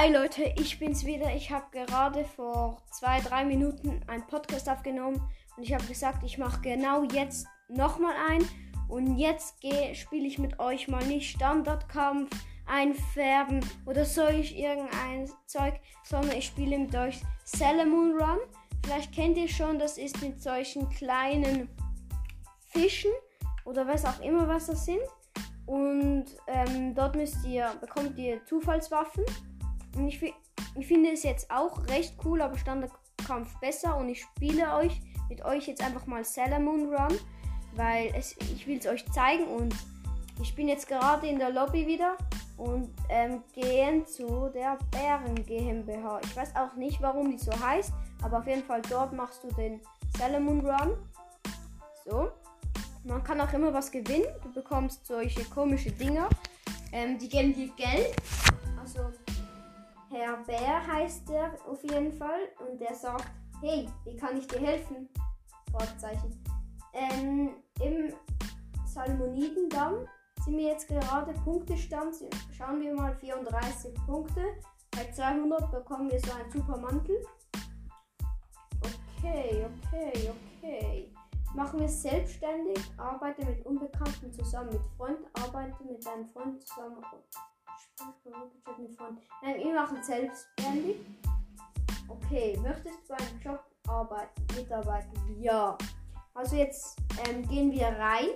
Hi Leute, ich bin's wieder. Ich habe gerade vor zwei, drei Minuten einen Podcast aufgenommen und ich habe gesagt, ich mache genau jetzt nochmal ein. Und jetzt spiele ich mit euch mal nicht Standardkampf, einfärben oder solch irgendein Zeug, sondern ich spiele mit euch Salamon Run. Vielleicht kennt ihr schon, das ist mit solchen kleinen Fischen oder was auch immer, was das sind. Und ähm, dort müsst ihr, bekommt ihr Zufallswaffen. Und ich, ich finde es jetzt auch recht cool, aber Standardkampf besser. Und ich spiele euch mit euch jetzt einfach mal Salamon Run, weil es, ich will es euch zeigen. Und ich bin jetzt gerade in der Lobby wieder und ähm, gehen zu der Bären GmbH. Ich weiß auch nicht, warum die so heißt, aber auf jeden Fall dort machst du den Salamon Run. So. Man kann auch immer was gewinnen. Du bekommst solche komische Dinger. Ähm, die geben dir Geld. Herr Bär heißt der auf jeden Fall. Und der sagt, hey, wie kann ich dir helfen? Fragezeichen. Ähm, Im Salmonidendamm sind wir jetzt gerade Punktestand. Schauen wir mal 34 Punkte. Bei 200 bekommen wir so einen super Mantel. Okay, okay, okay. Machen wir selbstständig, arbeite mit Unbekannten zusammen, mit Freund, arbeite mit deinem Freund zusammen. Mit Freund. Nein, wir machen selbstständig. Okay, möchtest du einen Job arbeiten, mitarbeiten? Ja. Also jetzt ähm, gehen wir rein.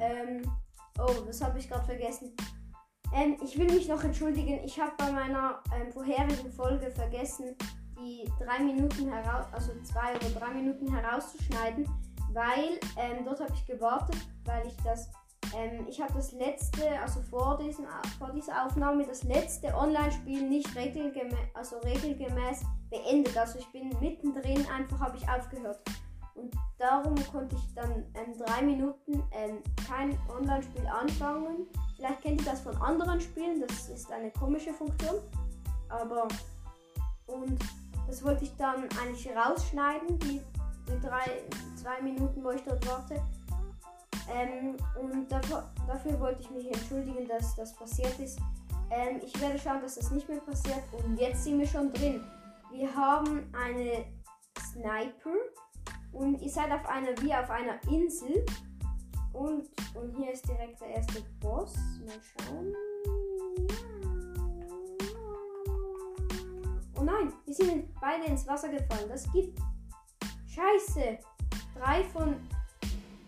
Ähm, oh, das habe ich gerade vergessen. Ähm, ich will mich noch entschuldigen. Ich habe bei meiner ähm, vorherigen Folge vergessen, die drei Minuten heraus, also zwei oder drei Minuten herauszuschneiden, weil ähm, dort habe ich gewartet, weil ich das, ähm, ich habe das letzte, also vor, diesen, vor dieser Aufnahme, das letzte Online-Spiel nicht regelgemäß, also regelgemäß beendet. Also ich bin mittendrin, einfach habe ich aufgehört. Und darum konnte ich dann ähm, drei Minuten ähm, kein Online-Spiel anfangen. Vielleicht kennt ihr das von anderen Spielen, das ist eine komische Funktion. Aber und das wollte ich dann eigentlich rausschneiden, die, die drei, zwei Minuten, wo ich dort warte. Ähm, und dafür, dafür, wollte ich mich entschuldigen, dass das passiert ist. Ähm, ich werde schauen, dass das nicht mehr passiert. Und jetzt sind wir schon drin. Wir haben eine Sniper. Und ihr seid auf einer, wie auf einer Insel. Und, und hier ist direkt der erste Boss. Mal schauen. Oh nein, wir sind beide ins Wasser gefallen. Das gibt. Scheiße. Drei von.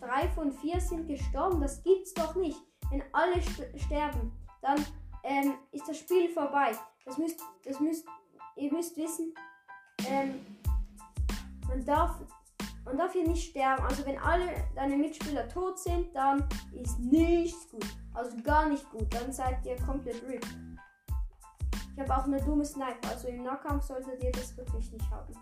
Drei von vier sind gestorben. Das gibt's doch nicht. Wenn alle st sterben, dann ähm, ist das Spiel vorbei. Das müsst. Das müsst. Ihr müsst wissen. Ähm, man darf. Man darf hier nicht sterben. Also wenn alle deine Mitspieler tot sind, dann ist nichts gut. Also gar nicht gut. Dann seid ihr komplett ripped. Ich habe auch eine dumme Sniper. Also im Nahkampf solltet ihr das wirklich nicht haben.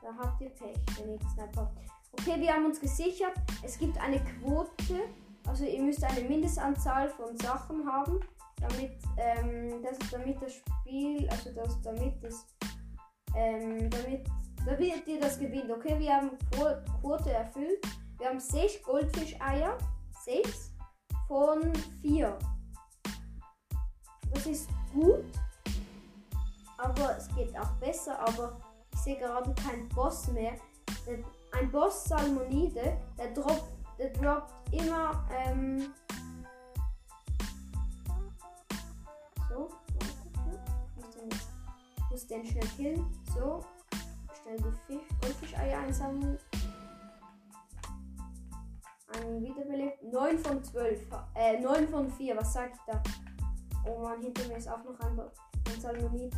Da habt ihr Pech, wenn ihr Sniper habt. Okay, wir haben uns gesichert. Es gibt eine Quote. Also ihr müsst eine Mindestanzahl von Sachen haben, damit, ähm, das, damit das Spiel, also das, damit das, ähm, damit, damit ihr das gewinnt. Okay, wir haben Quote erfüllt. Wir haben 6 Goldfischeier. 6 von 4. Das ist gut aber es geht auch besser. Aber ich sehe gerade keinen Boss mehr. Ein Boss Salmonide, der droppt, der droppt immer. Ähm, so, ich muss den schnell killen. So, schnell die Fisch, Goldfischeier einsammeln. Ein Wiederbelebt. 9 von 12. Äh, 9 von 4. Was sag ich da? Oh man, hinter mir ist auch noch ein, ein Salmonid.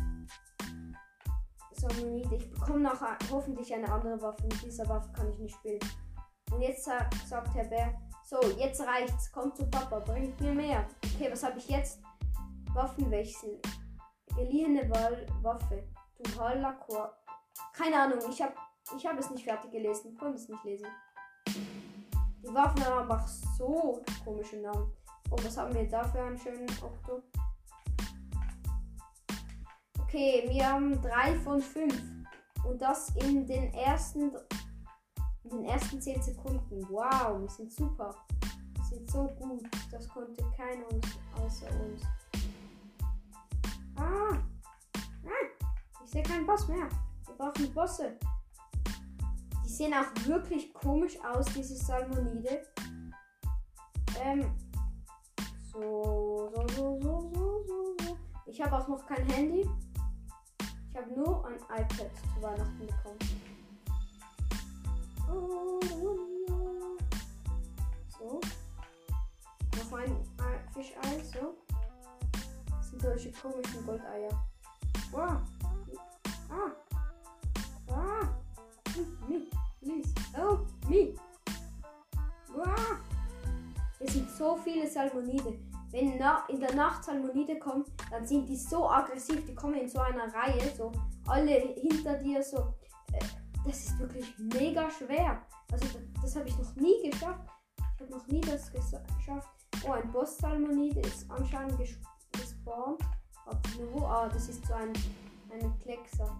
Salmonid. Ich bekomme nachher hoffentlich eine andere Waffe. Mit dieser Waffe kann ich nicht spielen. Und jetzt sagt Herr Bär, so, jetzt reicht's. Kommt zu Papa, bringt mir mehr. Okay, was habe ich jetzt? Waffenwechsel. Geliehene Waffe. Duhala Core. Keine Ahnung, ich habe ich hab es nicht fertig gelesen. Konnte es nicht lesen. Die Waffen haben einfach so komische Namen. Oh, was haben wir da für einen schönen Okto? Okay, wir haben 3 von 5. Und das in den ersten, in den ersten 10 Sekunden. Wow, wir sind super. Wir sind so gut. Das konnte keiner uns, außer uns. Ah! Nein! Ich sehe keinen Boss mehr. Wir brauchen Bosse. Die sehen auch wirklich komisch aus, diese Salmonide. Ähm. So, so, so, so, so, so. Ich habe auch noch kein Handy. Ich habe nur ein iPad zu Weihnachten bekommen. So. Noch ein Fischei, so. Das sind solche komischen Goldeier. Wow. Ah. Ah. Me. Please. Help me. Wow. Es sind so viele Salmonide. Wenn in der Nacht Salmonide kommen, dann sind die so aggressiv. Die kommen in so einer Reihe, so alle hinter dir, so. Äh, das ist wirklich mega schwer. Also das, habe ich noch nie geschafft. Ich habe noch nie das geschafft. Oh, ein Boss-Salmonide ist anscheinend ges gespawnt. wo? Ah, das ist so ein, ein Kleckser.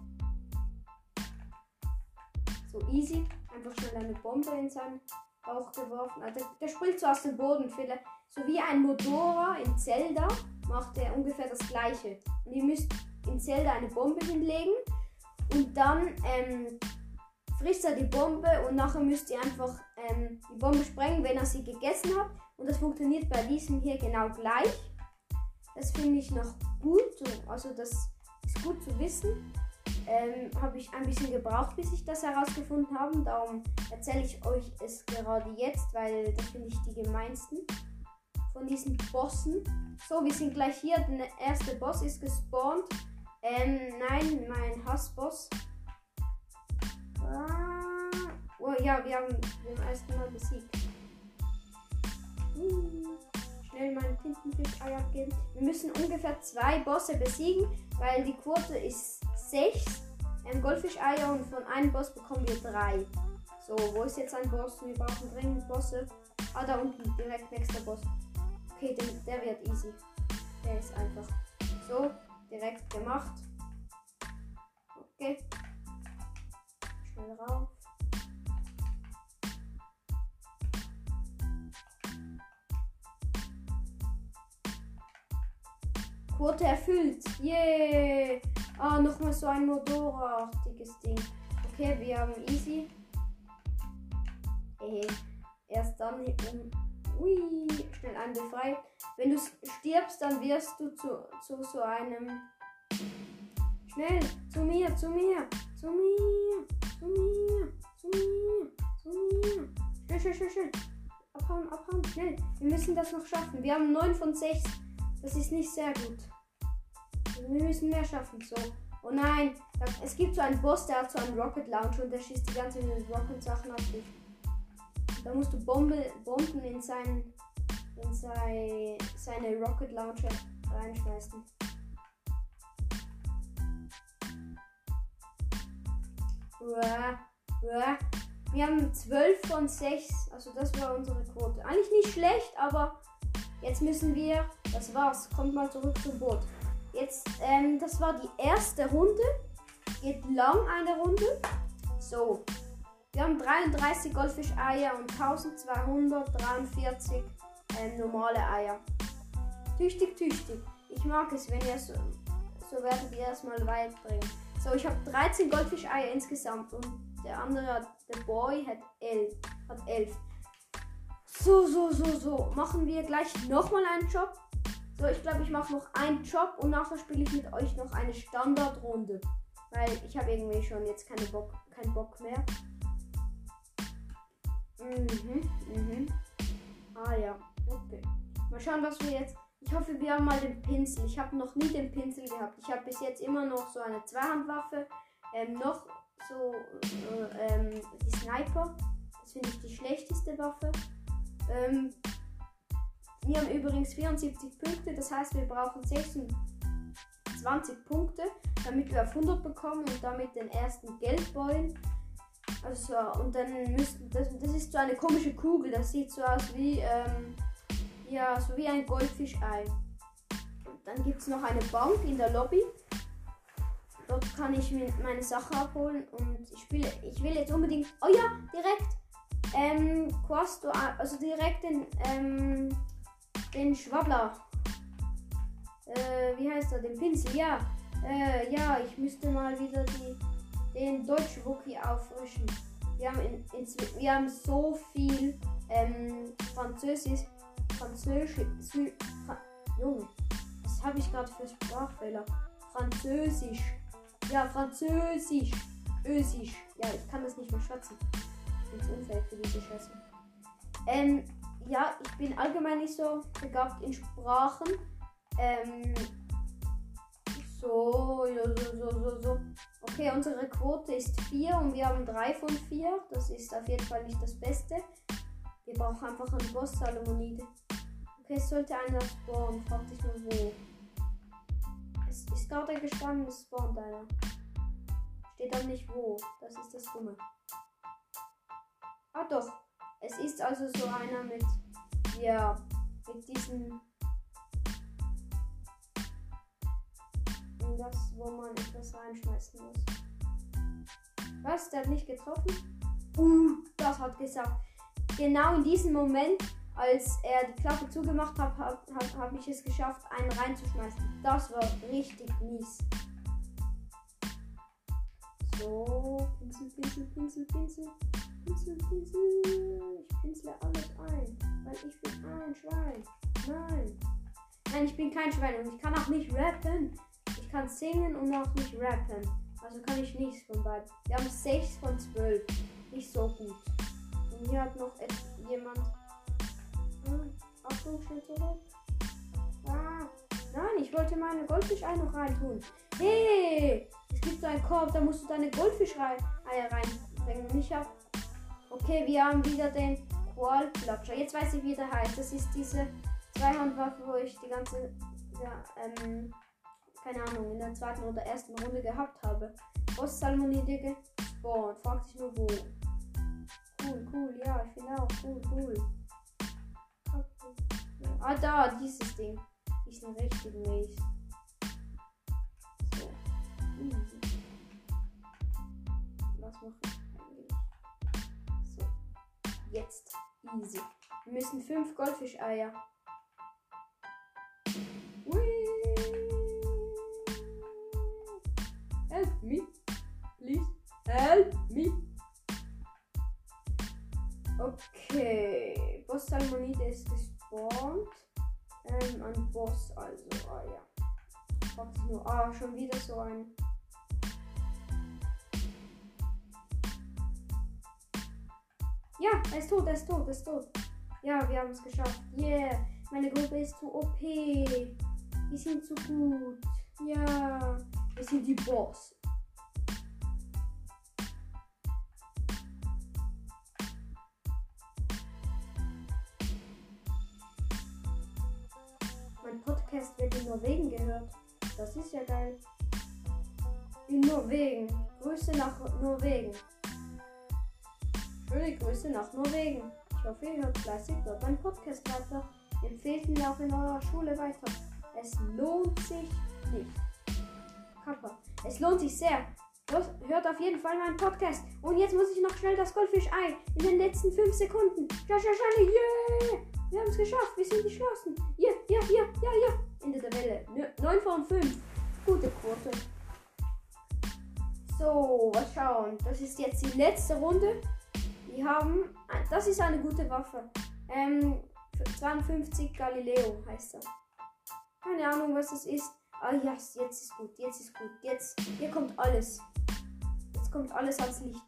So easy. Einfach schnell eine Bombe in seinen Geworfen. Also der, springt so aus dem Boden. So wie ein Motora in Zelda macht er ungefähr das gleiche. Und ihr müsst in Zelda eine Bombe hinlegen und dann ähm, frisst er die Bombe und nachher müsst ihr einfach ähm, die Bombe sprengen, wenn er sie gegessen hat. Und das funktioniert bei diesem hier genau gleich. Das finde ich noch gut. Also das ist gut zu wissen. Ähm, habe ich ein bisschen gebraucht, bis ich das herausgefunden habe. Darum erzähle ich euch es gerade jetzt, weil das finde ich die gemeinsten von diesen Bossen. So, wir sind gleich hier. Der erste Boss ist gespawnt. Ähm, nein, mein Hassboss. Ah, oh ja, wir haben den ersten Mal besiegt. Uh, schnell meine Tintenfisch-Eier abgeben. Wir müssen ungefähr zwei Bosse besiegen, weil die Quote ist 6 ähm, Goldfisch-Eier und von einem Boss bekommen wir drei. So, wo ist jetzt ein Boss? Wir brauchen dringend Bosse. Ah, da unten, direkt nächster Boss. Okay, der, der wird easy. Der ist einfach so direkt gemacht. Okay. Schnell rauf. Quote erfüllt. Yay! Ah, nochmal so ein Motorartiges Ding. Okay, wir haben easy. Äh, erst dann um. Ui, schnell einen befreit. Wenn du stirbst, dann wirst du zu, zu so einem. Schnell, zu mir, zu mir, zu mir, zu mir, zu mir, zu mir. Schnell, schnell, schnell, schnell. Abhauen, abhauen, schnell. Wir müssen das noch schaffen. Wir haben 9 von 6. Das ist nicht sehr gut. Wir müssen mehr schaffen. So. Oh nein, es gibt so einen Boss, der hat so einen Rocket Launcher und der schießt die ganze Rocket Sachen auf dich. Da musst du Bombe, Bomben in, sein, in sein, seine Rocket Launcher reinschmeißen. Wir haben 12 von 6. Also das war unsere Quote. Eigentlich nicht schlecht, aber jetzt müssen wir. Das war's. Kommt mal zurück zum Boot. Jetzt, ähm, das war die erste Runde. Geht lang eine Runde. So. Wir haben 33 Goldfisch-Eier und 1243 ähm, normale Eier. Tüchtig, tüchtig. Ich mag es, wenn ihr so, so werdet ihr erstmal weit bringen. So, ich habe 13 Goldfisch-Eier insgesamt und der andere, der Boy, hat 11. Hat 11. So, so, so, so. Machen wir gleich nochmal einen Job. So, ich glaube, ich mache noch einen Job und nachher spiele ich mit euch noch eine Standardrunde. Weil ich habe irgendwie schon jetzt keine Bock, keinen Bock mehr. Mhm, mhm. Ah ja, okay. Mal schauen, was wir jetzt. Ich hoffe, wir haben mal den Pinsel. Ich habe noch nie den Pinsel gehabt. Ich habe bis jetzt immer noch so eine Zweihandwaffe. Ähm, noch so äh, ähm, die Sniper. Das finde ich die schlechteste Waffe. Ähm, wir haben übrigens 74 Punkte, das heißt, wir brauchen 26 Punkte, damit wir auf 100 bekommen und damit den ersten Geldbeutel. Also, und dann müssten, das, das ist so eine komische Kugel, das sieht so aus wie, ähm, ja, so wie ein Goldfischei. Und dann gibt es noch eine Bank in der Lobby. Dort kann ich mir meine Sachen abholen und ich spiele, ich will jetzt unbedingt, oh ja, direkt, ähm, Quasto, also direkt den, ähm, den Schwabbler. Äh, wie heißt er? Den Pinsel, ja. Äh, ja, ich müsste mal wieder die, den Deutsch-Wookie auffrischen. Wir haben, in, in, wir haben so viel ähm, Französisch. Französisch. Fra Junge, was habe ich gerade für Sprachfehler? Französisch. Ja, Französisch. Ösisch. Ja, ich kann das nicht mehr schätzen. Zu unfähig für diese Schätze. Ähm, ja, ich bin allgemein nicht so begabt in Sprachen. Ähm, so, so, so, so, so. Okay, unsere Quote ist 4 und wir haben 3 von 4. Das ist auf jeden Fall nicht das Beste. Wir brauchen einfach einen Boss Salomonide. Okay, es sollte einer spawnen. Frag dich nur wo. Es ist gerade gestanden, es spawnt einer. Steht dann nicht wo. Das ist das Dumme. Ah doch. Es ist also so einer mit. Ja. Mit diesen. Das, wo man etwas reinschmeißen muss. Was? Der hat nicht getroffen? Uh, das hat gesagt. Genau in diesem Moment, als er die Klappe zugemacht hat, habe hab, hab ich es geschafft, einen reinzuschmeißen. Das war richtig mies. So, Pinsel, Pinsel, Pinsel, Pinsel. Pinsel, Pinsel. Ich pinsle alles ein, weil ich bin ein Schwein. Nein. Nein, ich bin kein Schwein und ich kann auch nicht rappen. Ich kann singen und auch nicht rappen. Also kann ich nichts von beiden. Wir haben 6 von 12. Nicht so gut. Und hier hat noch jemand. Hm, Achtung, schnell zurück. Ah. Nein, ich wollte meine Goldfischei noch reintun. Hey! Es gibt so einen Korb, da musst du deine Goldfischeier reinbringen. Ich hab. Okay, wir haben wieder den Qualplatscher. Jetzt weiß ich, wie der heißt. Das ist diese Zweihandwaffe, wo ich die ganze. Ja, ähm, keine Ahnung, in der zweiten oder ersten Runde gehabt habe. Boss Salmonide gespawnt. Fragt sich nur wo. Cool, cool, ja, ich finde auch cool, cool. Ah, da, dieses Ding. Diesen richtigen Maze. So. Easy. Was mache ich? So. Jetzt. Easy. Wir müssen fünf Goldfischeier. Help me. Please. Help me. Okay. Boss Salmonide ist gespawnt. Ähm, ein Boss, also. Ah ja. Fragt nur. Ah, schon wieder so ein. Ja, er ist tot, er ist tot, er ist tot. Ja, wir haben es geschafft. Yeah. Meine Gruppe ist zu OP. Die sind zu gut. Ja. Wir sind die Boss. Mein Podcast wird in Norwegen gehört. Das ist ja geil. In Norwegen. Grüße nach Norwegen. Schöne Grüße nach Norwegen. Ich hoffe, ihr hört fleißig dort meinen Podcast weiter. Empfehlt ihn auch in eurer Schule weiter. Es lohnt sich nicht. Kappa. Es lohnt sich sehr. Los, hört auf jeden Fall meinen Podcast. Und jetzt muss ich noch schnell das Goldfisch-Ei in den letzten 5 Sekunden. Ja, ja, ja, yeah! Wir haben es geschafft. Wir sind geschlossen. Ja, ja, ja, ja, ja. Ende der Welle. 9 von 5. Gute Quote. So, was schauen. Das ist jetzt die letzte Runde. Wir haben. Das ist eine gute Waffe. Ähm, 52 Galileo heißt er. Keine Ahnung, was das ist. Ah ja, yes, jetzt ist gut, jetzt ist gut. Jetzt, hier kommt alles. Jetzt kommt alles ans Licht.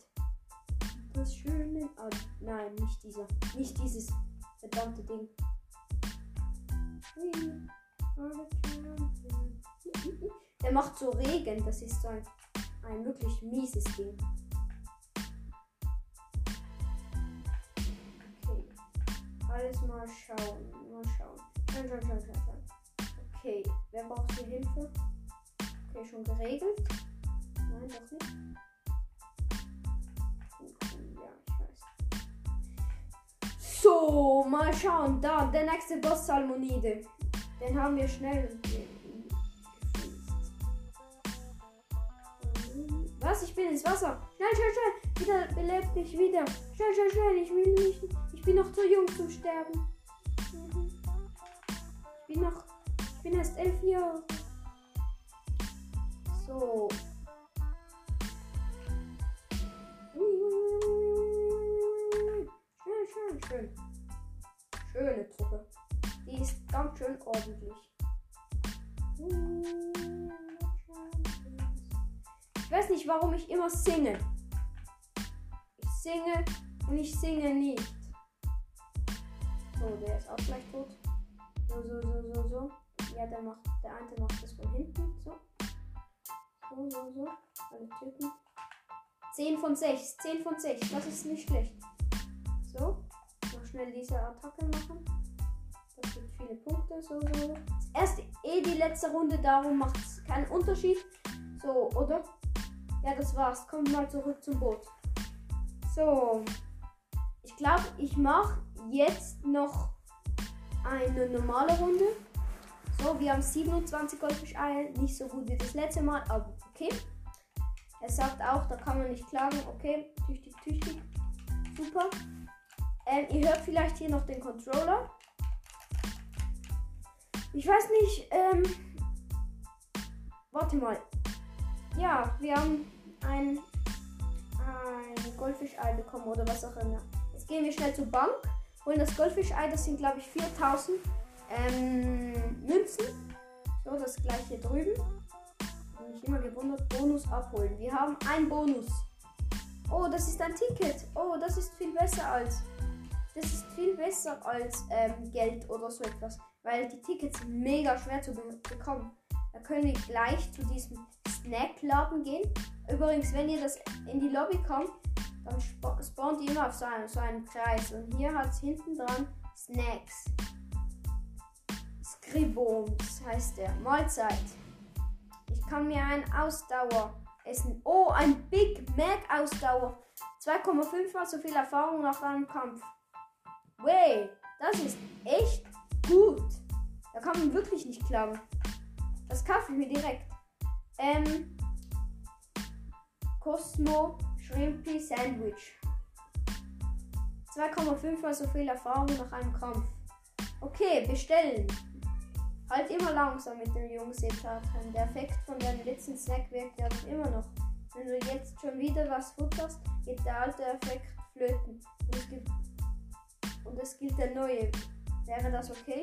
Das schöne. Ah, nein, nicht dieser. Nicht dieses verdammte Ding. Der macht so Regen. Das ist so ein, ein wirklich mieses Ding. Alles mal schauen. Mal schauen. Schauen, schauen, schauen, schauen. Okay, wer braucht hier Hilfe? Okay, schon geregelt. Nein, doch nicht. Ja, ich weiß. So, mal schauen. Da, der nächste Boss Salmonide. Den haben wir schnell. Was? Ich bin ins Wasser. Schnell, schnell, schnell. Wieder belebt mich wieder. Schnell, schnell, schnell. Ich will nicht. Bin noch zu jung zum Sterben. Ich bin noch ich bin erst elf Jahre. So. Schön, schön, schön. Schöne Truppe. Die ist ganz schön ordentlich. Ich weiß nicht, warum ich immer singe. Ich singe und ich singe nicht. So, der ist auch gleich tot. So, so, so, so, so. Ja, der macht, der eine macht das von hinten. So. So, so, so. Alle Typen. 10 von 6. 10 von 6. Das ist nicht schlecht. So. Noch schnell diese Attacke machen. Das gibt viele Punkte. So, so. Erst eh die letzte Runde, darum macht es keinen Unterschied. So, oder? Ja, das war's. Kommt mal zurück zum Boot. So. Ich glaube, ich mache jetzt noch eine normale Runde. So, wir haben 27 Goldfischeier. Nicht so gut wie das letzte Mal, aber okay. Er sagt auch, da kann man nicht klagen. Okay, tüchtig, tüchtig. Super. Ähm, ihr hört vielleicht hier noch den Controller. Ich weiß nicht, ähm. Warte mal. Ja, wir haben ein, ein Goldfischei bekommen oder was auch immer. Jetzt gehen wir schnell zur Bank, holen das Goldfischei. Das sind, glaube ich, 4000 ähm, Münzen. So, das gleiche drüben. Habe mich immer gewundert. Bonus abholen. Wir haben einen Bonus. Oh, das ist ein Ticket. Oh, das ist viel besser als. Das ist viel besser als ähm, Geld oder so etwas. Weil die Tickets mega schwer zu be bekommen. Da können wir gleich zu diesem Snackladen gehen. Übrigens, wenn ihr das in die Lobby kommt, dann spawnt ihr immer auf so einen, so einen Kreis. Und hier hat es hinten dran Snacks. Skriboms heißt der. Mahlzeit. Ich kann mir ein Ausdauer essen. Oh, ein Big Mac Ausdauer. 2,5 mal so viel Erfahrung nach einem Kampf. Wey, das ist echt gut. Da kann man wirklich nicht klagen. Das kaufe ich mir direkt. Ähm, Cosmo Shrimpy Sandwich. 2,5 mal so viel Erfahrung nach einem Kampf. Okay, bestellen. Halt immer langsam mit dem Jungen Seetaten. Der Effekt von deinem letzten Snack wirkt ja immer noch. Wenn du jetzt schon wieder was futterst, geht der alte Effekt flöten. Und es, gibt, und es gilt der neue. Wäre das okay?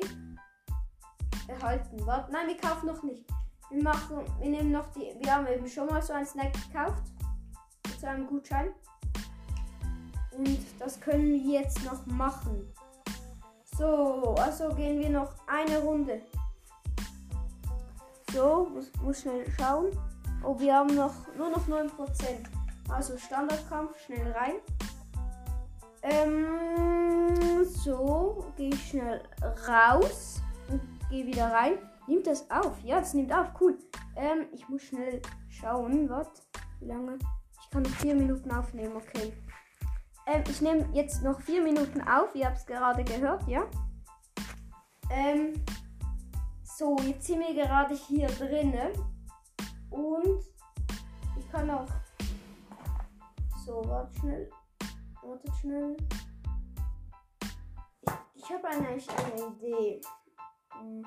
Erhalten. Warte, nein, wir kaufen noch nicht. Wir machen, wir nehmen noch die. Wir haben eben schon mal so einen Snack gekauft. Mit so einem Gutschein. Und das können wir jetzt noch machen. So, also gehen wir noch eine Runde. So, muss, muss schnell schauen. Oh, wir haben noch nur noch 9%. Also Standardkampf, schnell rein. Ähm, so, gehe ich schnell raus und gehe wieder rein. Nimmt das auf? Ja, das nimmt auf. Cool. Ähm, ich muss schnell schauen. Was? Wie lange? Ich kann noch vier Minuten aufnehmen. Okay. Ähm, ich nehme jetzt noch vier Minuten auf. Ihr habt es gerade gehört, ja? Ähm, so, jetzt sind wir gerade hier drinnen. Und ich kann auch. So, warte schnell. Wartet schnell. Ich, ich habe eine, eine Idee. Hm.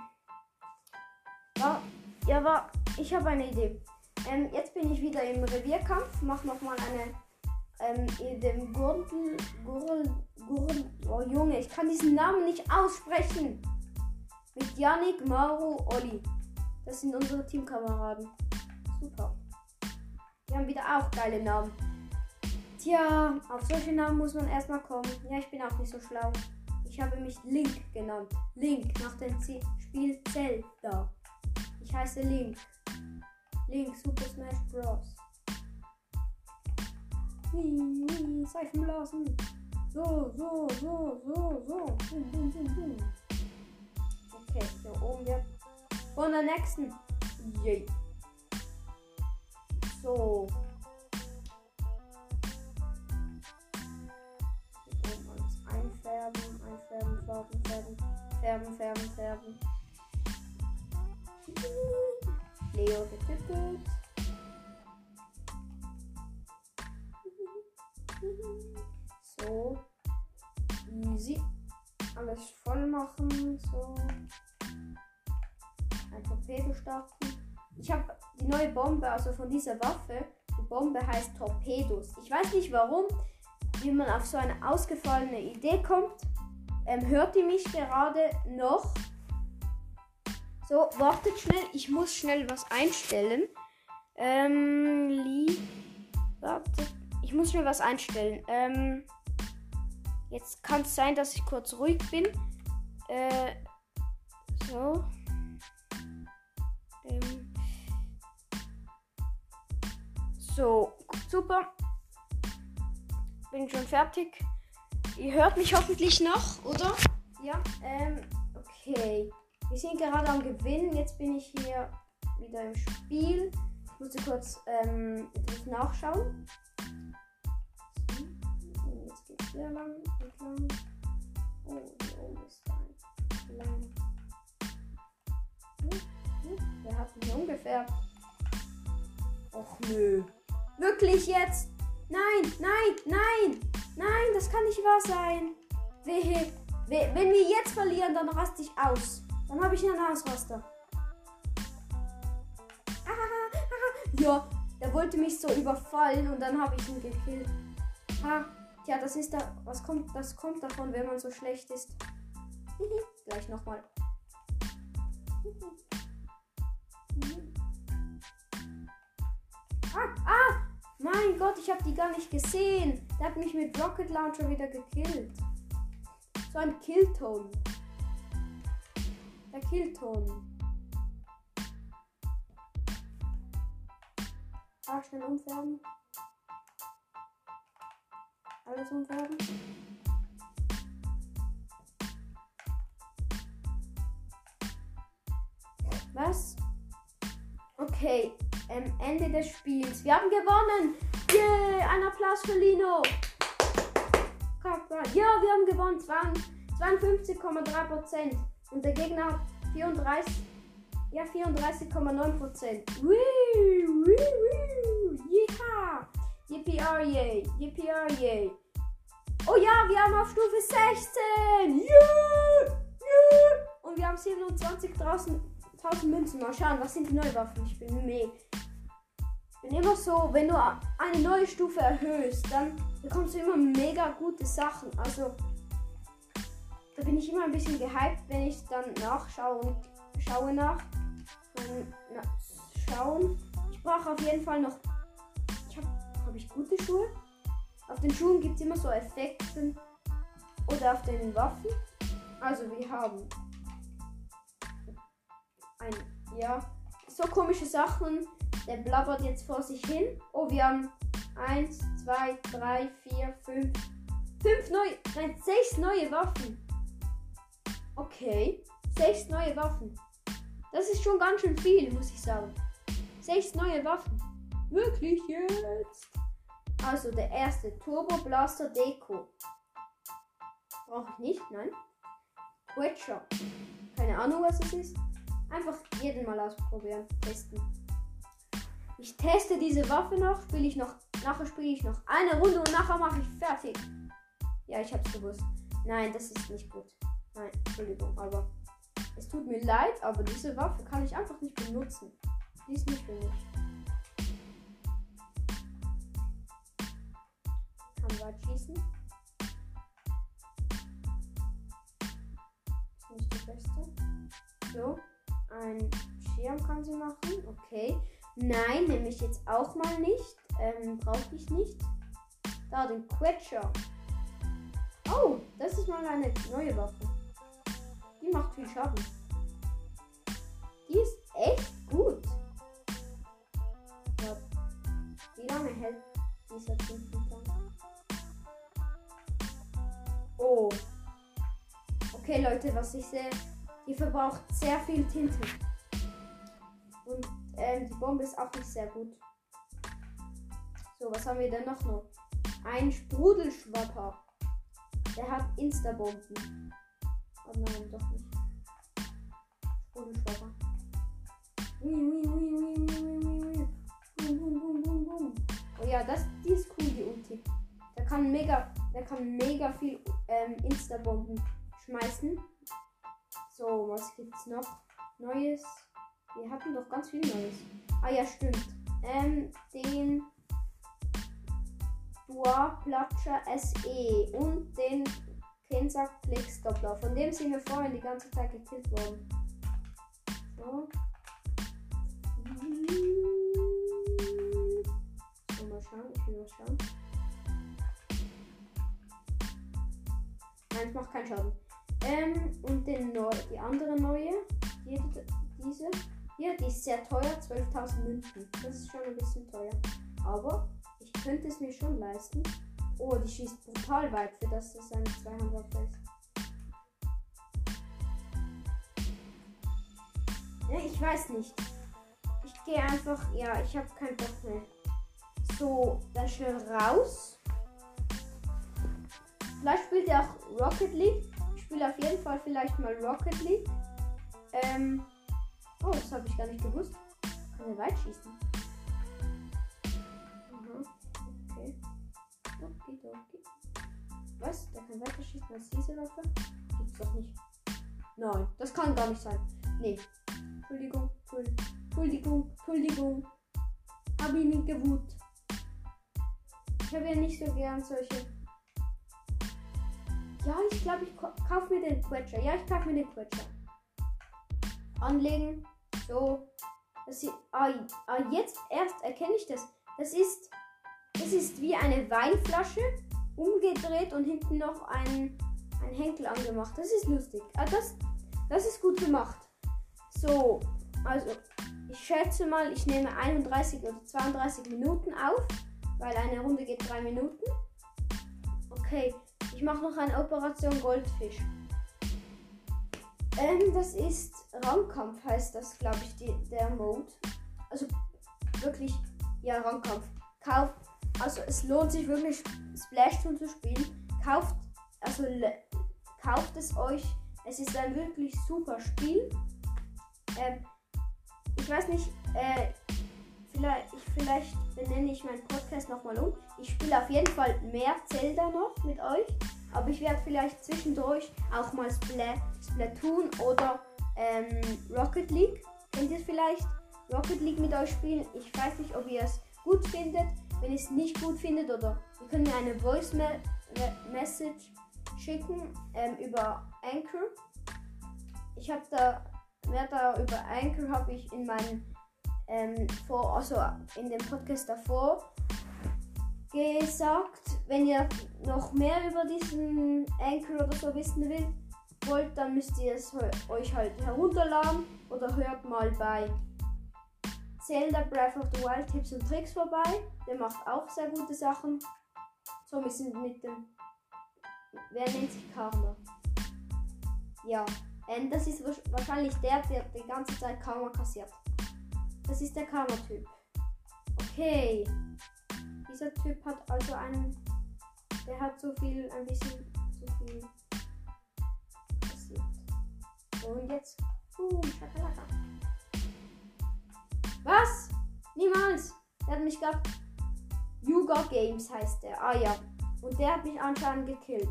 Ja, ja, war, ich habe eine Idee. Ähm, jetzt bin ich wieder im Revierkampf. Mach nochmal eine. Ähm, in dem Gurgel. Gurgel. Gurgel. Oh Junge, ich kann diesen Namen nicht aussprechen. Mit Yannick, Mauro, Olli. Das sind unsere Teamkameraden. Super. Die haben wieder auch geile Namen. Tja, auf solche Namen muss man erstmal kommen. Ja, ich bin auch nicht so schlau. Ich habe mich Link genannt. Link nach dem Spiel Zelda. Ich heiße Link. Link Super Smash Bros. Seifenblasen. So, so, so, so, so. Boom, boom, boom, boom. Okay, so oben wir. Von der nächsten. Yay. So. Einfärben, einfärben, färben, färben, färben, färben, färben. Leo getippt. So. Easy alles voll machen. So. Ein Torpedo starten. ich habe die neue Bombe, also von dieser Waffe. Die Bombe heißt Torpedos. Ich weiß nicht warum, wie man auf so eine ausgefallene Idee kommt. Ähm, hört ihr mich gerade noch? So, wartet schnell. Ich muss schnell was einstellen. Ähm, Lie Wartet. Ich muss schnell was einstellen. Ähm, jetzt kann es sein, dass ich kurz ruhig bin. Äh, so. Ähm. So, super. Bin schon fertig. Ihr hört mich hoffentlich noch, oder? Ja, ähm, okay. Wir sind gerade am Gewinnen. Jetzt bin ich hier wieder im Spiel. Ich musste kurz ähm, nachschauen. Jetzt geht es sehr lang lang. Oh, hier oben ist ein lang. Hm, hm, Der hat mich ungefähr. Och nö. Wirklich jetzt? Nein, nein, nein, nein, das kann nicht wahr sein. Wehe, we wenn wir jetzt verlieren, dann raste ich aus. Dann habe ich einen Ausraster. Ja, der wollte mich so überfallen und dann habe ich ihn gekillt. Ha, tja, das ist da. Was kommt, das kommt davon, wenn man so schlecht ist. Gleich nochmal. Ah, ah! Mein Gott, ich habe die gar nicht gesehen. Der hat mich mit Rocket Launcher wieder gekillt. So ein Killton. Der Killton. Ah, schnell umfärben. Alles umfärben. Was? Okay, ähm, Ende des Spiels. Wir haben gewonnen. Yeah, ein Applaus für Lino. Ja, wir haben gewonnen. 52,3 Prozent. Und der Gegner hat 34, ja, 34,9 Prozent. Ja. Yippie, yay. Yippie, yay. Oh ja, wir haben auf Stufe 16. Yeah. Yeah. Und wir haben 27.000 Münzen. Mal schauen, was sind die neuen Waffen? Ich bin mega bin immer so, wenn du eine neue Stufe erhöhst, dann bekommst du immer mega gute Sachen. Also da bin ich immer ein bisschen gehypt, wenn ich dann nachschaue und schaue nach. Dann, na, schauen. Ich brauche auf jeden Fall noch. Ich habe hab ich gute Schuhe. Auf den Schuhen gibt es immer so Effekte. Oder auf den Waffen. Also wir haben ein, ja, so komische Sachen der blabbert jetzt vor sich hin. Oh, wir haben 1, 2, 3, 4, 5, 5 neue, nein, 6 neue Waffen. Okay, 6 neue Waffen. Das ist schon ganz schön viel, muss ich sagen. 6 neue Waffen. Wirklich jetzt? Also der erste Turbo Blaster Deko. Brauche ich nicht, nein. Quetscher. Keine Ahnung, was es ist. Einfach jeden mal ausprobieren, testen. Ich teste diese Waffe noch, spiele ich noch, nachher spiele ich noch eine Runde und nachher mache ich fertig. Ja, ich hab's gewusst. Nein, das ist nicht gut. Nein, Entschuldigung, aber es tut mir leid, aber diese Waffe kann ich einfach nicht benutzen. Die ist nicht für mich. Kann weit schießen. Ist nicht die beste. So, ein Schirm kann sie machen. Okay. Nein, nehme ich jetzt auch mal nicht. Ähm, brauche ich nicht. Da, den Quetscher. Oh, das ist mal eine neue Waffe. Macht viel Schaden. Die ist echt gut. Ja. Wie lange hält dieser Tintentank? Oh. Okay, Leute, was ich sehe, die verbraucht sehr viel Tinte. Und ähm, die Bombe ist auch nicht sehr gut. So, was haben wir denn noch? noch? Ein Sprudelschwapper. Der hat Insta-Bomben. Oh nein, doch nicht. Sprudelschwapper. Ui, ui, ui, ui, ui, ui, ui. Bum, bum, bum, bum, bum. Oh ja, das, die ist cool, die Ulti. Der kann mega, der kann mega viel ähm, Insta-Bomben schmeißen. So, was gibt's noch? Neues. Wir hatten doch ganz viel Neues. Ah ja, stimmt. Ähm, den Dua Platscher SE und den Kensack Klickstoppler. Von dem sind wir vorhin die ganze Zeit gekillt worden. So. So, mal schauen. Ich will mal schauen. Nein, es macht keinen Schaden. Ähm, und den neu, die andere neue, die, diese, hier, die ist sehr teuer, 12.000 Münzen. Das ist schon ein bisschen teuer. Aber ich könnte es mir schon leisten. Oh, die schießt brutal weit, für das es eine Zweihandwaffe ist. Ja, ich weiß nicht. Ich gehe einfach, ja, ich habe keinen Bock mehr. So, dann schnell raus. Vielleicht spielt er auch Rocket League. Ich spiele auf jeden Fall vielleicht mal Rocket League. Ähm, oh, das habe ich gar nicht gewusst. Kann er weit schießen? Okidoki. Was? Der kann weiter schießen als diese Waffe? Gibt's doch nicht. Nein, das kann gar nicht sein. Nee. Entschuldigung, Entschuldigung, Entschuldigung. Hab ich nicht gewut. Ich habe ja nicht so gern solche. Ja, ich glaube, ich kaufe mir den Quetscher. Ja, ich kaufe mir den Quetscher. Anlegen. So. Das sieht, ah, ah, jetzt erst erkenne ich das. Das ist es ist wie eine Weinflasche, umgedreht und hinten noch ein, ein Henkel angemacht. Das ist lustig. Ah, das, das ist gut gemacht. So, also ich schätze mal, ich nehme 31 oder 32 Minuten auf, weil eine Runde geht 3 Minuten. Okay, ich mache noch eine Operation Goldfisch. Ähm, das ist Rangkampf, heißt das, glaube ich, die, der Mode. Also wirklich, ja, Rangkampf. Kauf, also es lohnt sich wirklich Splashtoon zu spielen. Kauft, also kauft es euch. Es ist ein wirklich super Spiel. Ähm, ich weiß nicht, äh, vielleicht, ich, vielleicht benenne ich meinen Podcast nochmal um. Ich spiele auf jeden Fall mehr Zelda noch mit euch. Aber ich werde vielleicht zwischendurch auch mal Spla Splatoon oder ähm, Rocket League. Könnt ihr vielleicht Rocket League mit euch spielen? Ich weiß nicht, ob ihr es gut findet. Wenn ihr es nicht gut findet oder ihr könnt mir eine Voice Me Message schicken ähm, über Anchor. Ich habe da, mehr da über Anchor habe ich in meinem ähm, vor, also in dem Podcast davor gesagt. Wenn ihr noch mehr über diesen Anchor oder so wissen will, wollt, dann müsst ihr es euch halt herunterladen oder hört mal bei Zelda Breath of the Wild Tipps und Tricks vorbei. Der macht auch sehr gute Sachen. So, wir sind mit dem. Wer nennt sich Karma? Ja. Ähm, das ist wahrscheinlich der, der die ganze Zeit Karma kassiert. Das ist der Karma-Typ. Okay. Dieser Typ hat also einen. Der hat so viel, ein bisschen zu viel kassiert. Und jetzt. Boom, Schakalaka. Was? Niemals. Der hat mich gerade. Yuga Games heißt der. Ah ja. Und der hat mich anscheinend gekillt.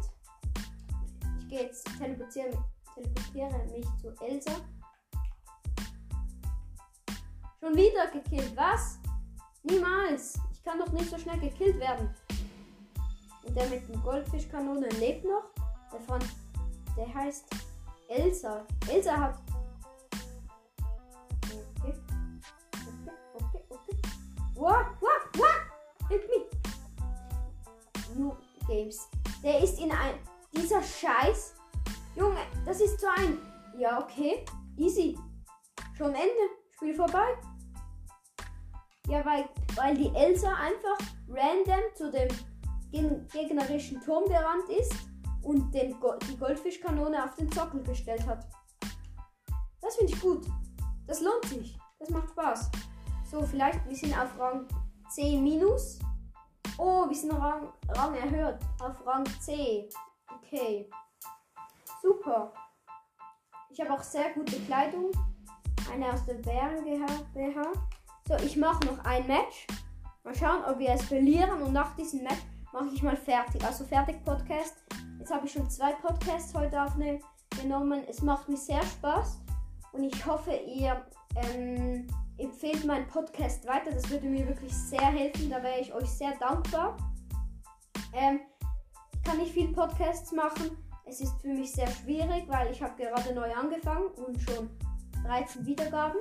Ich gehe jetzt teleportiere, teleportiere mich zu Elsa. Schon wieder gekillt. Was? Niemals. Ich kann doch nicht so schnell gekillt werden. Und der mit dem Goldfischkanone lebt noch. Der von. Der heißt Elsa. Elsa hat What? What? What? Hit me. New Games. Der ist in ein. Dieser Scheiß. Junge, das ist so ein. Ja, okay. Easy. Schon Ende. Spiel vorbei. Ja, weil, weil die Elsa einfach random zu dem gegnerischen Turm gerannt ist und den Go die Goldfischkanone auf den Sockel gestellt hat. Das finde ich gut. Das lohnt sich. Das macht Spaß. So, vielleicht, wir sind auf Rang C minus. Oh, wir sind Rang, Rang erhöht. Auf Rang C. Okay. Super. Ich habe auch sehr gute Kleidung. Eine aus der Bären BH. So, ich mache noch ein Match. Mal schauen, ob wir es verlieren. Und nach diesem Match mache ich mal fertig. Also fertig Podcast. Jetzt habe ich schon zwei Podcasts heute aufgenommen. Es macht mir sehr Spaß. Und ich hoffe, ihr ähm, empfehlt meinen Podcast weiter. Das würde mir wirklich sehr helfen. Da wäre ich euch sehr dankbar. Ähm, ich kann nicht viel Podcasts machen. Es ist für mich sehr schwierig, weil ich habe gerade neu angefangen und schon 13 Wiedergaben.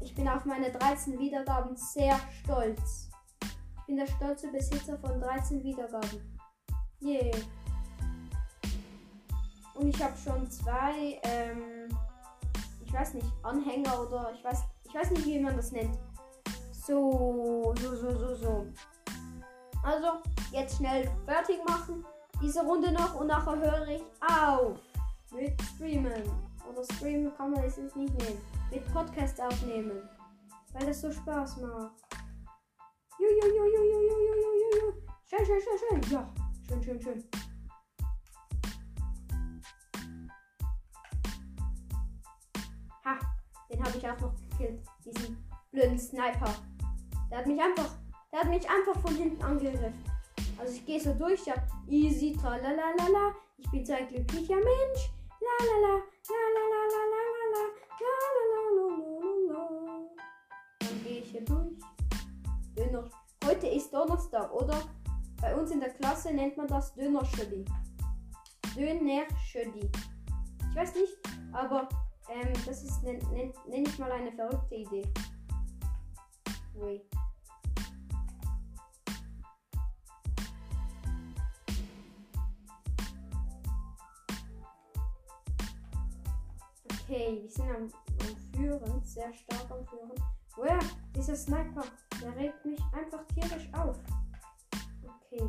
Ich bin auf meine 13 Wiedergaben sehr stolz. Ich bin der stolze Besitzer von 13 Wiedergaben. Yeah. Und ich habe schon zwei, ähm, ich weiß nicht, Anhänger oder ich weiß, ich weiß nicht, wie man das nennt. So, so, so, so, so. Also, jetzt schnell fertig machen. Diese Runde noch und nachher höre ich auf mit Streamen. Oder Streamen kann man es nicht nehmen. Mit Podcast aufnehmen. Weil das so Spaß macht. Jujujujujujujujuju. Schön, schön, schön, schön. Ja, schön, schön, schön. Den habe ich auch noch gekillt. Diesen blöden Sniper. Der hat mich einfach, der hat mich einfach von hinten angegriffen. Also ich gehe so durch, ja, easy, tralalala. Ich bin so ein glücklicher Mensch. La la la, la la la la la la la la la la la la Dann gehe ich hier durch. Döner. Heute ist Donnerstag, oder? Bei uns in der Klasse nennt man das Döner-Schödi. Döner-Schödi. Ich weiß nicht, aber ähm, das ist, nenne nenn, ich mal eine verrückte Idee. Wait. Okay, wir sind am, am Führen, sehr stark am Führen. Woher? Dieser Sniper, der regt mich einfach tierisch auf. Okay.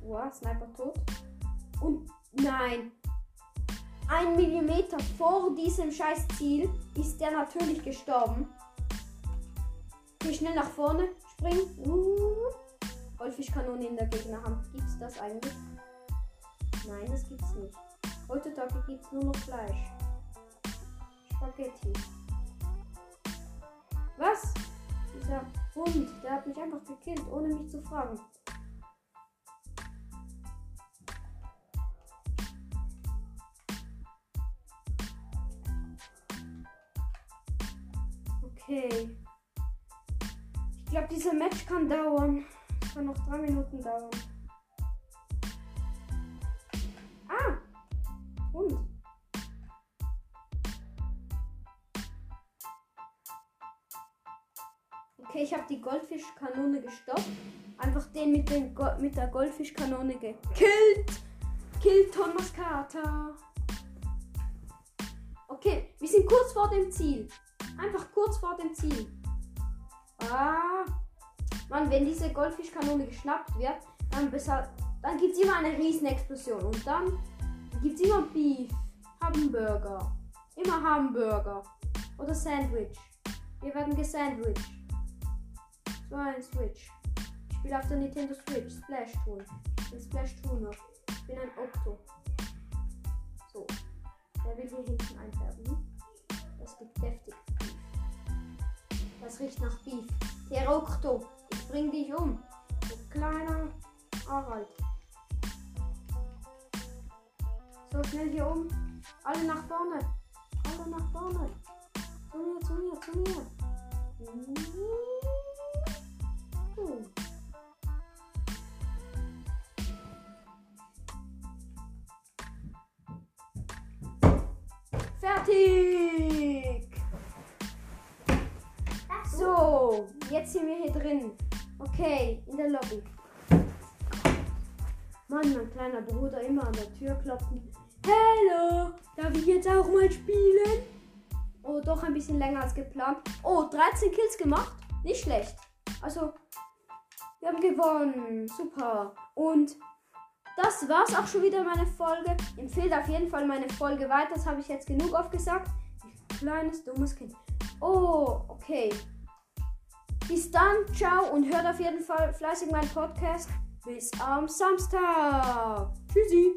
Wow, Sniper tot. Und nein. Ein Millimeter vor diesem scheiß Ziel ist der natürlich gestorben. Geh schnell nach vorne, spring. Uh. Goldfischkanone in der Gegnerhand. Gibt's das eigentlich? Nein, das gibt's nicht. Heutzutage gibt es nur noch Fleisch. Spaghetti. Was? Dieser Hund, der hat mich einfach gekillt, ohne mich zu fragen. Okay. Ich glaube, dieser Match kann dauern. Es kann noch drei Minuten dauern. Hund. Okay, ich habe die Goldfischkanone gestoppt. Einfach den mit, den Go mit der Goldfischkanone gekillt. Kill Thomas Carter. Okay, wir sind kurz vor dem Ziel. Einfach kurz vor dem Ziel. Ah. Mann, wenn diese Goldfischkanone geschnappt wird, dann, dann gibt es immer eine Riesenexplosion. Und dann gibt es immer Beef, Hamburger. Immer Hamburger. Oder Sandwich. Wir werden gesandwiched. So ein Switch. Ich spiele auf der Nintendo Switch. Splash Toon. Ich bin Splash Tooner. Ich bin ein Octo. So. Der will hier hinten einfärben. Das gibt deftig. Das riecht nach Beef. Der Octo. Ich bring dich um. Du kleiner Harald. So, schnell hier um. Alle nach vorne. Alle nach vorne. Zu mir, zu mir, zu mir. Uh. Fertig! So, jetzt sind wir hier drin. Okay, in der Lobby. Mann, mein kleiner Bruder immer an der Tür klopfen. Hallo, darf ich jetzt auch mal spielen? Oh, doch ein bisschen länger als geplant. Oh, 13 Kills gemacht. Nicht schlecht. Also, wir haben gewonnen. Super. Und das war's auch schon wieder meine Folge. Empfehlt auf jeden Fall meine Folge weiter. Das habe ich jetzt genug aufgesagt. Kleines, dummes Kind. Oh, okay. Bis dann, ciao und hört auf jeden Fall fleißig meinen Podcast. Bis am Samstag. Tschüssi.